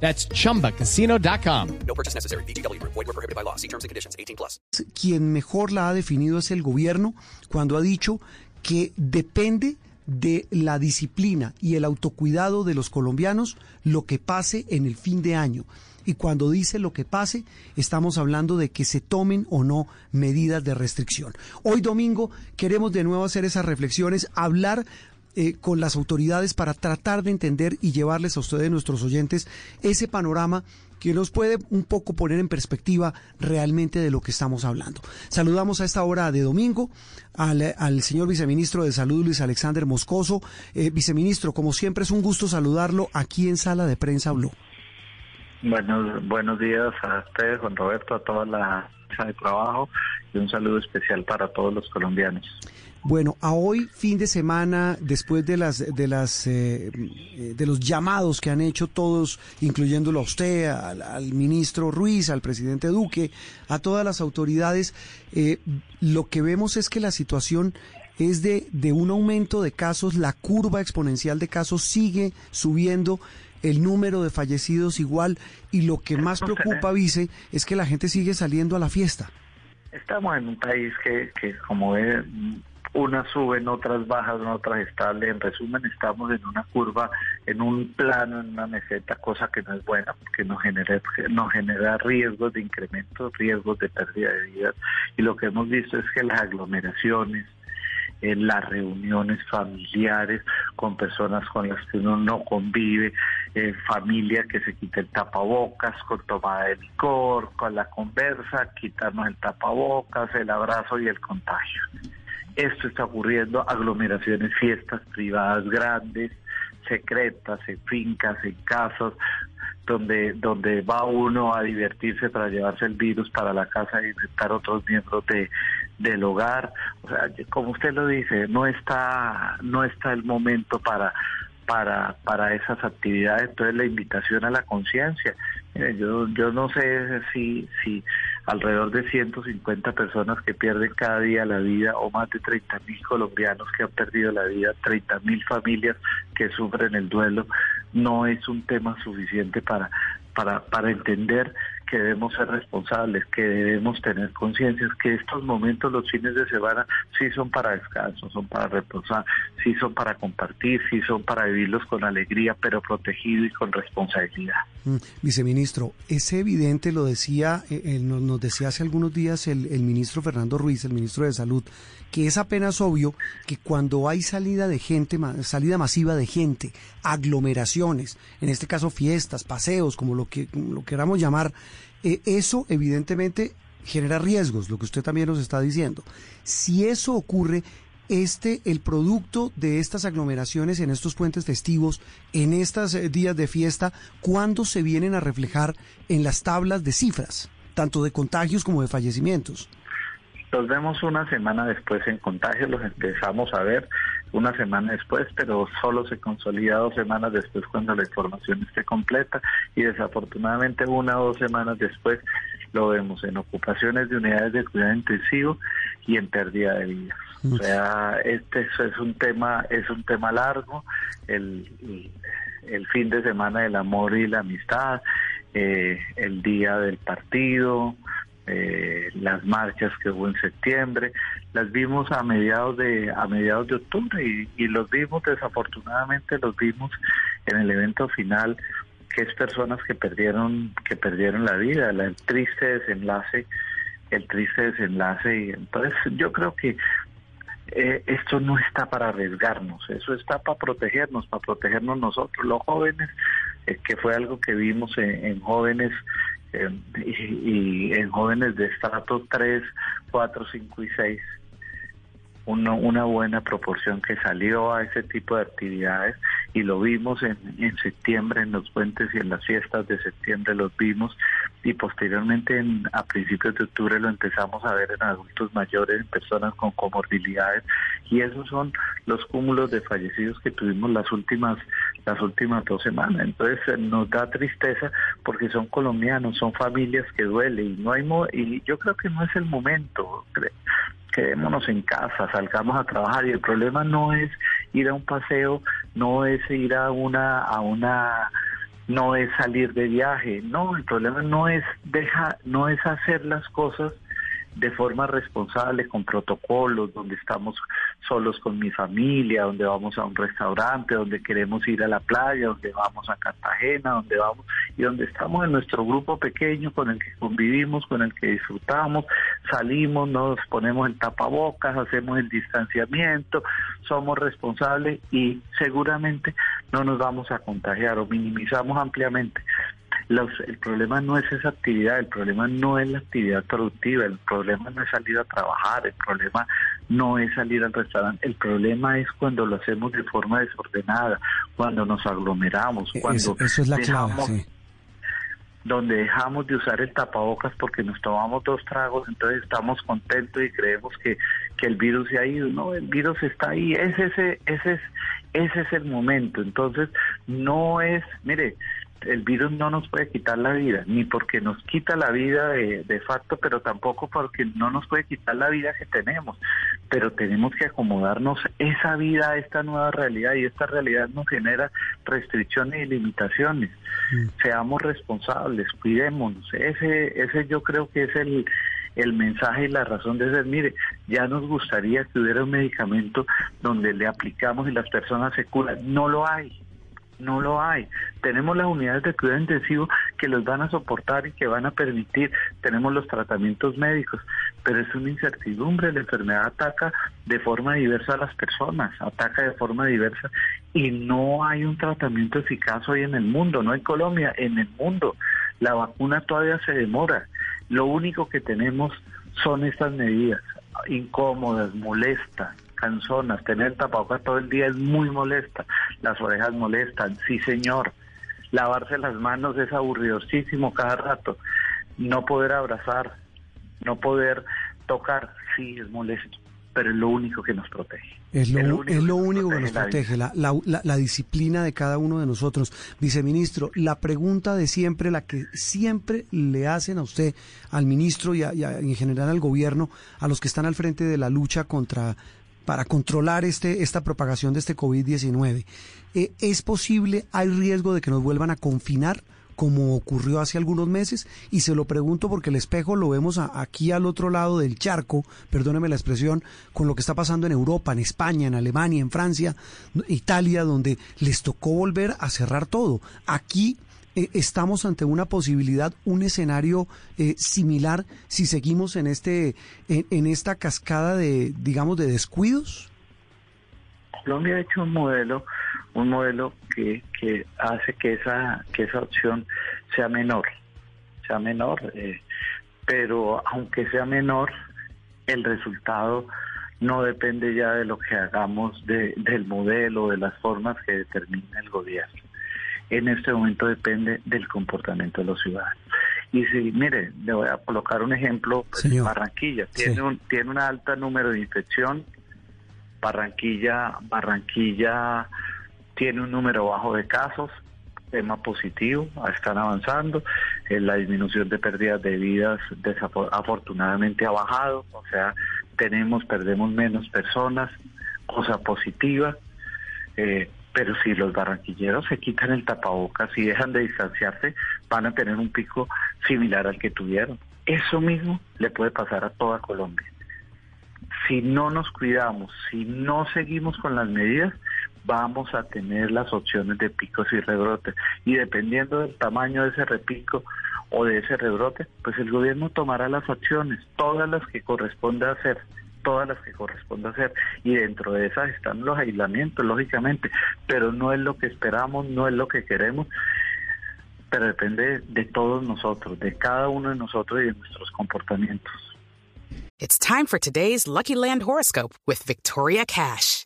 That's chumbacasino.com. No purchase necessary. BGW. Void were prohibited by law. See terms and conditions. 18 plus. Quien mejor la ha definido es el gobierno cuando ha dicho que depende de la disciplina y el autocuidado de los colombianos lo que pase en el fin de año. Y cuando dice lo que pase, estamos hablando de que se tomen o no medidas de restricción. Hoy domingo queremos de nuevo hacer esas reflexiones, hablar eh, con las autoridades para tratar de entender y llevarles a ustedes, nuestros oyentes, ese panorama que nos puede un poco poner en perspectiva realmente de lo que estamos hablando. Saludamos a esta hora de domingo al, al señor viceministro de Salud, Luis Alexander Moscoso. Eh, viceministro, como siempre es un gusto saludarlo aquí en Sala de Prensa Blue. Buenos, buenos días a ustedes, Juan Roberto, a toda la mesa de trabajo y un saludo especial para todos los colombianos. Bueno, a hoy, fin de semana, después de las de las eh, de los llamados que han hecho todos, incluyéndolo a usted, al, al, ministro Ruiz, al presidente Duque, a todas las autoridades, eh, lo que vemos es que la situación es de, de un aumento de casos, la curva exponencial de casos sigue subiendo, el número de fallecidos igual, y lo que más preocupa, vice, es que la gente sigue saliendo a la fiesta. Estamos en un país que, que como ve, unas suben, otras bajas, otras estables. En resumen, estamos en una curva, en un plano, en una meseta, cosa que no es buena porque nos genera, nos genera riesgos de incremento, riesgos de pérdida de vidas. Y lo que hemos visto es que las aglomeraciones, las reuniones familiares con personas con las que uno no convive, eh, familia que se quita el tapabocas con tomada de licor, con la conversa, quitarnos el tapabocas, el abrazo y el contagio. Esto está ocurriendo, aglomeraciones, fiestas privadas grandes, secretas, en fincas, en casas, donde, donde va uno a divertirse para llevarse el virus para la casa e infectar otros miembros de, del hogar. O sea, como usted lo dice, no está, no está el momento para, para, para esas actividades. Entonces la invitación a la conciencia. Yo, yo no sé si, si alrededor de 150 personas que pierden cada día la vida o más de 30 mil colombianos que han perdido la vida, 30 mil familias que sufren el duelo, no es un tema suficiente para, para, para entender que debemos ser responsables, que debemos tener conciencia, que estos momentos, los fines de semana, sí son para descanso, son para reposar, sí son para compartir, sí son para vivirlos con alegría, pero protegido y con responsabilidad. Mm, viceministro, es evidente, lo decía, eh, nos, nos, decía hace algunos días el, el ministro Fernando Ruiz, el ministro de Salud, que es apenas obvio que cuando hay salida de gente, salida masiva de gente, aglomeraciones, en este caso fiestas, paseos, como lo que lo queramos llamar, eh, eso evidentemente genera riesgos, lo que usted también nos está diciendo. Si eso ocurre, este, el producto de estas aglomeraciones en estos puentes festivos, en estos eh, días de fiesta, ¿cuándo se vienen a reflejar en las tablas de cifras, tanto de contagios como de fallecimientos? Los vemos una semana después en contagios, los empezamos a ver una semana después, pero solo se consolida dos semanas después cuando la información esté completa y desafortunadamente una o dos semanas después lo vemos en ocupaciones de unidades de cuidado intensivo y en pérdida de vida. O sea, este es un tema, es un tema largo, el, el fin de semana del amor y la amistad, eh, el día del partido, eh, las marchas que hubo en septiembre, las vimos a mediados de a mediados de octubre y, los vimos desafortunadamente los vimos en el evento final que es personas que perdieron que perdieron la vida, el triste desenlace, el triste desenlace y entonces yo creo que eh, esto no está para arriesgarnos, eso está para protegernos, para protegernos nosotros, los jóvenes, eh, que fue algo que vimos en jóvenes eh, y, y, en jóvenes de estrato 3, 4, 5 y 6, uno, una buena proporción que salió a ese tipo de actividades y lo vimos en, en septiembre en los puentes y en las fiestas de septiembre los vimos y posteriormente en, a principios de octubre lo empezamos a ver en adultos mayores, en personas con comorbilidades y esos son los cúmulos de fallecidos que tuvimos las últimas las últimas dos semanas. Entonces eh, nos da tristeza porque son colombianos, son familias que duele y no hay y yo creo que no es el momento. Quedémonos en casa, salgamos a trabajar. Y el problema no es ir a un paseo, no es ir a una a una no es salir de viaje, no, el problema no es dejar, no es hacer las cosas de forma responsable, con protocolos, donde estamos solos con mi familia, donde vamos a un restaurante, donde queremos ir a la playa, donde vamos a Cartagena, donde vamos y donde estamos en nuestro grupo pequeño con el que convivimos, con el que disfrutamos, salimos, nos ponemos el tapabocas, hacemos el distanciamiento, somos responsables y seguramente no nos vamos a contagiar o minimizamos ampliamente el problema no es esa actividad, el problema no es la actividad productiva, el problema no es salir a trabajar, el problema no es salir al restaurante, el problema es cuando lo hacemos de forma desordenada, cuando nos aglomeramos, e-, cuando eso, es la clave, donde dejamos de usar el tapabocas porque nos tomamos dos tragos, entonces estamos contentos y creemos que, que el virus se ha ido. No, el virus está ahí, ese, ese, ese, es, ese es el momento. Entonces, no es, mire, el virus no nos puede quitar la vida, ni porque nos quita la vida de, facto, pero tampoco porque no nos puede quitar la vida que tenemos. Pero tenemos que acomodarnos esa vida a esta nueva realidad y esta realidad nos genera restricciones y limitaciones. Mm. Seamos responsables, cuidémonos. Ese, ese yo creo que es el, el mensaje y la razón de ser, mire, ya nos gustaría que hubiera un medicamento donde le aplicamos y las personas se curan. No lo hay no lo hay. Tenemos las unidades de cuidado intensivo que los van a soportar y que van a permitir. Tenemos los tratamientos médicos, pero es una incertidumbre. La enfermedad ataca de forma diversa a las personas, ataca de forma diversa y no hay un tratamiento eficaz hoy en el mundo, no en Colombia, en el mundo. La vacuna todavía se demora. Lo único que tenemos son estas medidas incómodas, molestas, canzonas, tener tapabocas todo el día es muy molesta, las orejas molestan, sí señor, lavarse las manos es aburridosísimo cada rato, no poder abrazar, no poder tocar, sí es molesto, pero es lo único que nos protege. Es lo, es lo único, que nos protege, la, la, la, disciplina de cada uno de nosotros. Viceministro, la pregunta de siempre, la que siempre le hacen a usted, al ministro y, y en general al gobierno, a los que están al frente de la lucha contra para controlar este, esta propagación de este COVID-19. Eh, ¿Es posible, hay riesgo de que nos vuelvan a confinar? como ocurrió hace algunos meses, y se lo pregunto porque el espejo lo vemos aquí al otro lado del charco, perdóneme la expresión, con lo que está pasando en Europa, en España, en Alemania, en Francia, Italia, donde les tocó volver a cerrar todo. Aquí eh, estamos ante una posibilidad, un escenario eh, similar si seguimos en este en, esta cascada de digamos de descuidos. Colombia ha hecho un modelo, un modelo que, hace que esa que esa opción sea menor, sea menor, eh, pero aunque sea menor, el resultado no depende ya de lo que hagamos de, del modelo, de las formas que determina el gobierno en este momento depende del comportamiento de los ciudadanos. Y si, mire, le voy a colocar un ejemplo, pues, Barranquilla. Tiene un tiene un alto número de infección, Barranquilla Barranquilla tiene un número bajo de casos, tema positivo, están avanzando, eh, la disminución de pérdidas de vidas afortunadamente ha bajado, o sea, tenemos, perdemos menos personas, cosa positiva, eh, pero si los barranquilleros se quitan el tapabocas y dejan de distanciarse, van a tener un pico similar al que tuvieron. Eso mismo le puede pasar a toda Colombia. Si no nos cuidamos, si no seguimos con las medidas, vamos a tener las opciones de picos y rebrotes. Y dependiendo del tamaño de ese repico o de ese rebrote, pues el gobierno tomará las acciones, todas las que corresponde hacer todas las que corresponde hacer y dentro de esas están los aislamientos, lógicamente, pero no es lo que esperamos, no es lo que queremos, pero depende de todos nosotros, de cada uno de nosotros y de nuestros comportamientos. It's time for today's Lucky Land horoscope with Victoria Cash.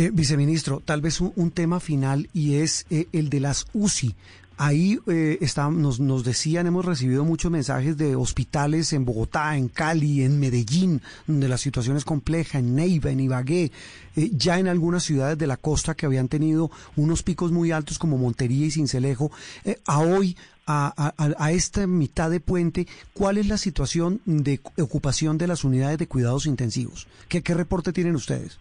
Eh, viceministro, tal vez un, tema final y es eh, el de las UCI. Ahí eh, está, nos, nos decían, hemos recibido muchos mensajes de hospitales en Bogotá, en Cali, en Medellín, donde la situación es compleja, en Neiva, en Ibagué, eh, ya en algunas ciudades de la costa que habían tenido unos picos muy altos como Montería y Cincelejo. A hoy, a, a, a, esta mitad de puente, ¿cuál es la situación de ocupación de las unidades de cuidados intensivos? ¿Qué, qué reporte tienen ustedes?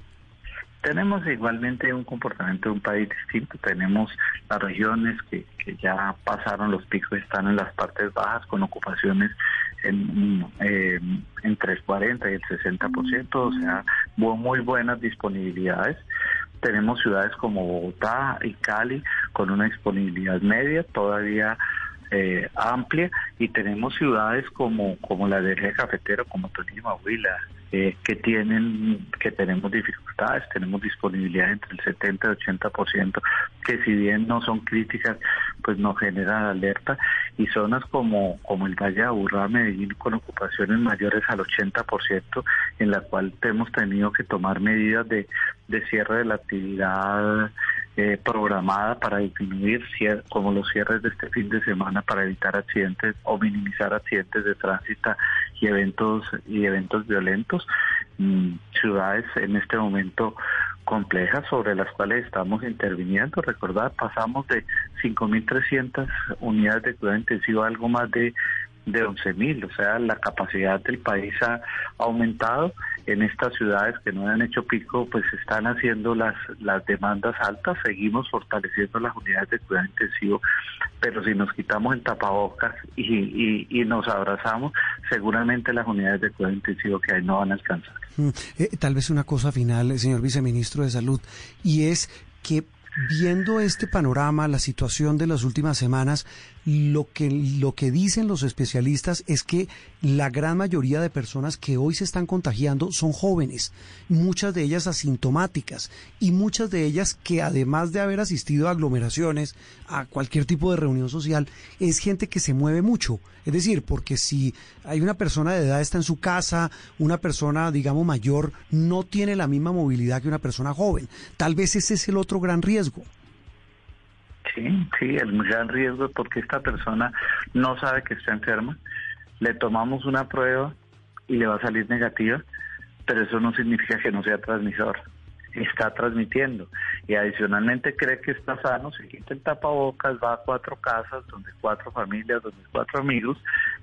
Tenemos igualmente un comportamiento de un país distinto. Tenemos las regiones que, que ya pasaron los picos, están en las partes bajas con ocupaciones en, eh, entre el 40 y el 60%, o sea, muy buenas disponibilidades. Tenemos ciudades como Bogotá y Cali con una disponibilidad media, todavía eh, amplia, y tenemos ciudades como, como la de Eje Cafetero, como Tolima, Huila, eh, que tienen, que tenemos dificultades, tenemos disponibilidad entre el 70 y 80%, que si bien no son críticas, pues nos generan alerta, y zonas como, como el Valle de Aburrá, Medellín, con ocupaciones mayores al 80%, en la cual hemos tenido que tomar medidas de, de cierre de la actividad eh, programada para disminuir, como los cierres de este fin de semana, para evitar accidentes o minimizar accidentes de tránsito y eventos y eventos violentos. Mm, ciudades en este momento complejas sobre las cuales estamos interviniendo. Recordad, pasamos de 5.300 unidades de cuidado intensivo a algo más de de 11.000, o sea, la capacidad del país ha aumentado. En estas ciudades que no han hecho pico, pues están haciendo las, las demandas altas, seguimos fortaleciendo las unidades de cuidado intensivo, pero si nos quitamos el tapabocas y, y, nos abrazamos, seguramente las unidades de cuidado intensivo que hay no van a alcanzar. Eh, tal vez una cosa final, señor viceministro de Salud, y es que viendo este panorama, la situación de las últimas semanas, lo que, lo que dicen los especialistas es que la gran mayoría de personas que hoy se están contagiando son jóvenes, muchas de ellas asintomáticas y muchas de ellas que además de haber asistido a aglomeraciones, a cualquier tipo de reunión social, es gente que se mueve mucho. Es decir, porque si hay una persona de edad está en su casa, una persona, digamos, mayor, no tiene la misma movilidad que una persona joven. Tal vez ese es el otro gran riesgo. Sí, sí, el gran riesgo es porque esta persona no sabe que está enferma, le tomamos una prueba y le va a salir negativa, pero eso no significa que no sea transmisor. Está transmitiendo y adicionalmente cree que está sano, se quita el tapabocas, va a cuatro casas, donde cuatro familias, donde cuatro amigos,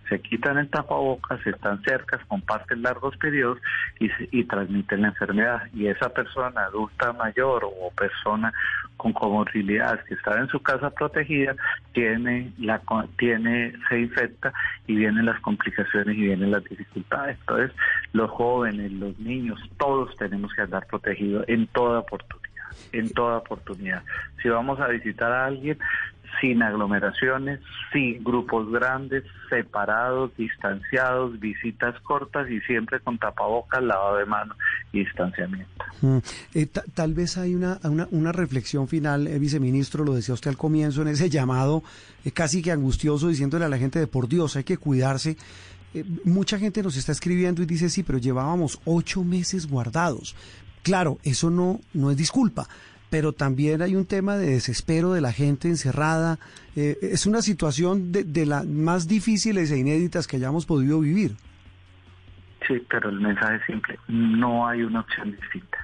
se quitan el tapabocas, están cerca, comparten largos periodos y, y transmiten la enfermedad. Y esa persona adulta mayor o persona con comorbilidades que está en su casa protegida tiene la tiene se infecta y vienen las complicaciones y vienen las dificultades. Entonces, los jóvenes, los niños, todos tenemos que andar protegidos en toda oportunidad en toda oportunidad. Si vamos a visitar a alguien, sin aglomeraciones, sin grupos grandes, separados, distanciados, visitas cortas y siempre con tapabocas, lavado de manos y distanciamiento. Mm. Eh, tal vez hay una, una, reflexión final, eh, viceministro, lo decía usted al comienzo, en ese llamado eh, casi que angustioso, diciéndole a la gente de por Dios, hay que cuidarse. Eh, mucha gente nos está escribiendo y dice, sí, pero llevábamos ocho meses guardados. Claro, eso no, no es disculpa, pero también hay un tema de desespero de la gente encerrada. Eh, es una situación de, de las más difíciles e inéditas que hayamos podido vivir. Sí, pero el mensaje es simple, no hay una opción distinta.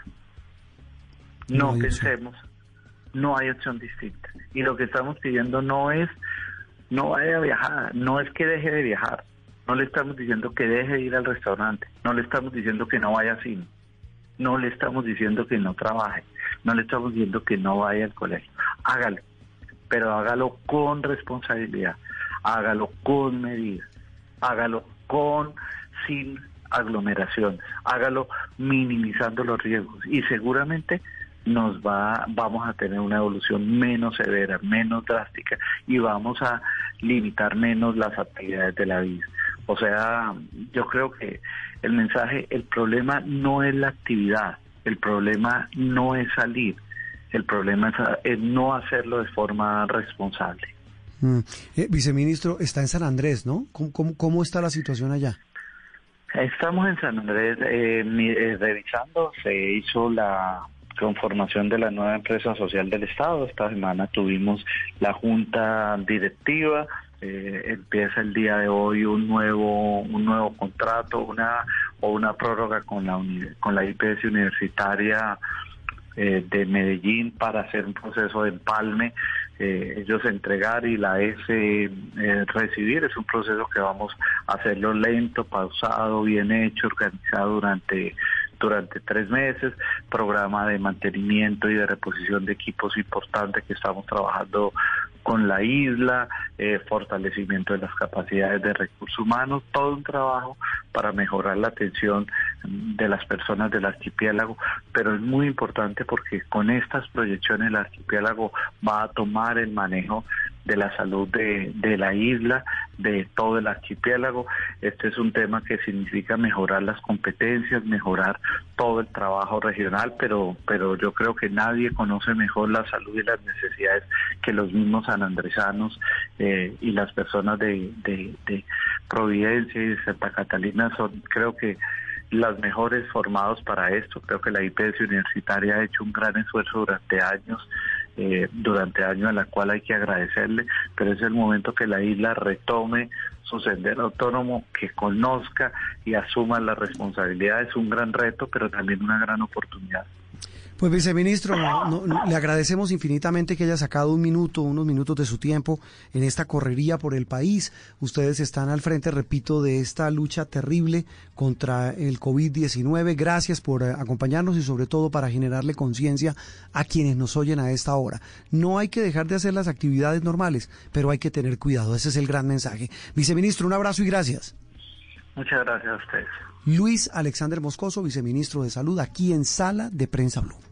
No, no pensemos, opción. no hay opción distinta. Y lo que estamos pidiendo no es, no vaya a viajar, no es que deje de viajar, no le estamos diciendo que deje de ir al restaurante, no le estamos diciendo que no vaya a cine, no le estamos diciendo que no trabaje, no le estamos diciendo que no vaya al colegio. Hágalo, pero hágalo con responsabilidad, hágalo con medidas, hágalo con sin aglomeración, hágalo minimizando los riesgos y seguramente nos va, vamos a tener una evolución menos severa, menos drástica y vamos a limitar menos las actividades de la vida. O sea, yo creo que el mensaje, el problema no es la actividad, el problema no es salir, el problema es, no hacerlo de forma responsable. Mm. Eh, viceministro, está en San Andrés, ¿no? ¿Cómo, cómo, está la situación allá? Estamos en San Andrés eh, eh, revisando, se hizo la conformación de la nueva empresa social del Estado. Esta semana tuvimos la junta directiva, eh, empieza el día de hoy un nuevo un nuevo contrato una o una prórroga con la con la IPS universitaria eh, de Medellín para hacer un proceso de empalme eh, ellos entregar y la S recibir. Es un proceso que vamos a hacerlo lento pausado bien hecho organizado durante durante tres meses, programa de mantenimiento y de reposición de equipos importantes que estamos trabajando con la isla, eh, fortalecimiento de las capacidades de recursos humanos, todo un trabajo para mejorar la atención de las personas del archipiélago, pero es muy importante porque con estas proyecciones el archipiélago va a tomar el manejo de la salud de, de, la isla, de todo el archipiélago. Este es un tema que significa mejorar las competencias, mejorar todo el trabajo regional, pero, pero yo creo que nadie conoce mejor la salud y las necesidades que los mismos sanandresanos eh, y las personas de, de, de Providencia y de Santa Catalina son, creo que las mejores formados para esto. Creo que la IPS universitaria ha hecho un gran esfuerzo durante años eh, durante años a la cual hay que agradecerle, pero es el momento que la isla retome su sendero autónomo, que conozca y asuma la responsabilidad. Es un gran reto, pero también una gran oportunidad. Pues viceministro, le agradecemos infinitamente que haya sacado un minuto, unos minutos de su tiempo en esta correría por el país. Ustedes están al frente, repito, de esta lucha terrible contra el COVID-19. Gracias por eh, acompañarnos y sobre todo para generarle conciencia a quienes nos oyen a esta hora. No hay que dejar de hacer las actividades normales, pero hay que tener cuidado. Ese es el gran mensaje. Viceministro, un abrazo y gracias. Muchas gracias a ustedes. Luis Alexander Moscoso, viceministro de Salud, aquí en Sala de Prensa Blue.